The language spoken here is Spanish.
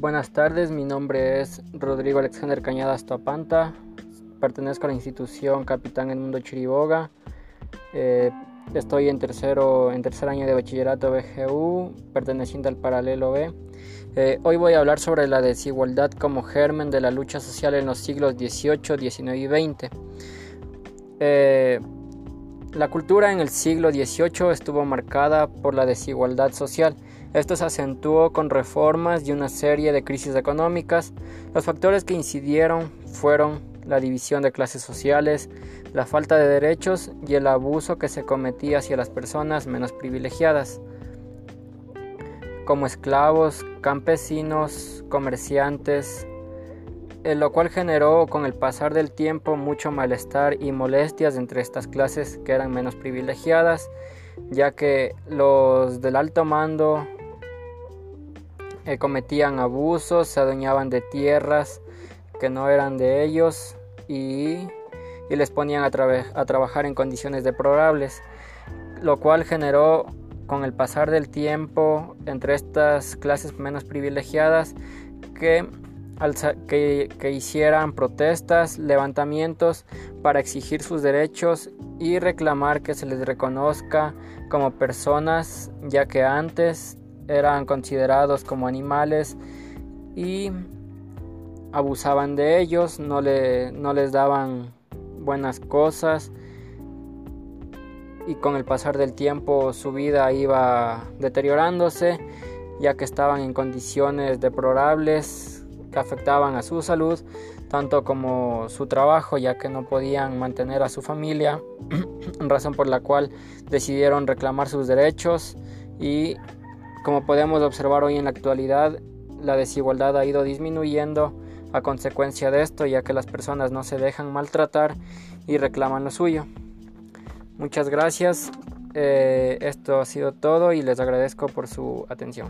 Buenas tardes, mi nombre es Rodrigo Alexander Cañadas Topanta, pertenezco a la institución Capitán Mundo Chiriboga, eh, estoy en, tercero, en tercer año de bachillerato BGU, perteneciente al paralelo B. Eh, hoy voy a hablar sobre la desigualdad como germen de la lucha social en los siglos XVIII, XIX y XX. Eh, la cultura en el siglo XVIII estuvo marcada por la desigualdad social. Esto se acentuó con reformas y una serie de crisis económicas. Los factores que incidieron fueron la división de clases sociales, la falta de derechos y el abuso que se cometía hacia las personas menos privilegiadas, como esclavos, campesinos, comerciantes, lo cual generó con el pasar del tiempo mucho malestar y molestias entre estas clases que eran menos privilegiadas, ya que los del alto mando eh, cometían abusos, se adueñaban de tierras que no eran de ellos y, les ponían a, a trabajar en condiciones deplorables, lo cual generó con el pasar del tiempo entre estas clases menos privilegiadas que que, hicieran protestas, levantamientos para exigir sus derechos y reclamar que se les reconozca como personas, ya que antes eran considerados como animales y abusaban de ellos, no, le, no les daban buenas cosas. Y con el pasar del tiempo su vida iba deteriorándose ya que estaban en condiciones deplorables que afectaban a su salud, tanto como su trabajo, ya que no podían mantener a su familia, razón por la cual decidieron reclamar sus derechos y como podemos observar hoy en la actualidad, la desigualdad ha ido disminuyendo a consecuencia de esto, ya que las personas no se dejan maltratar y reclaman lo suyo. Muchas gracias, eh, esto ha sido todo y les agradezco por su atención.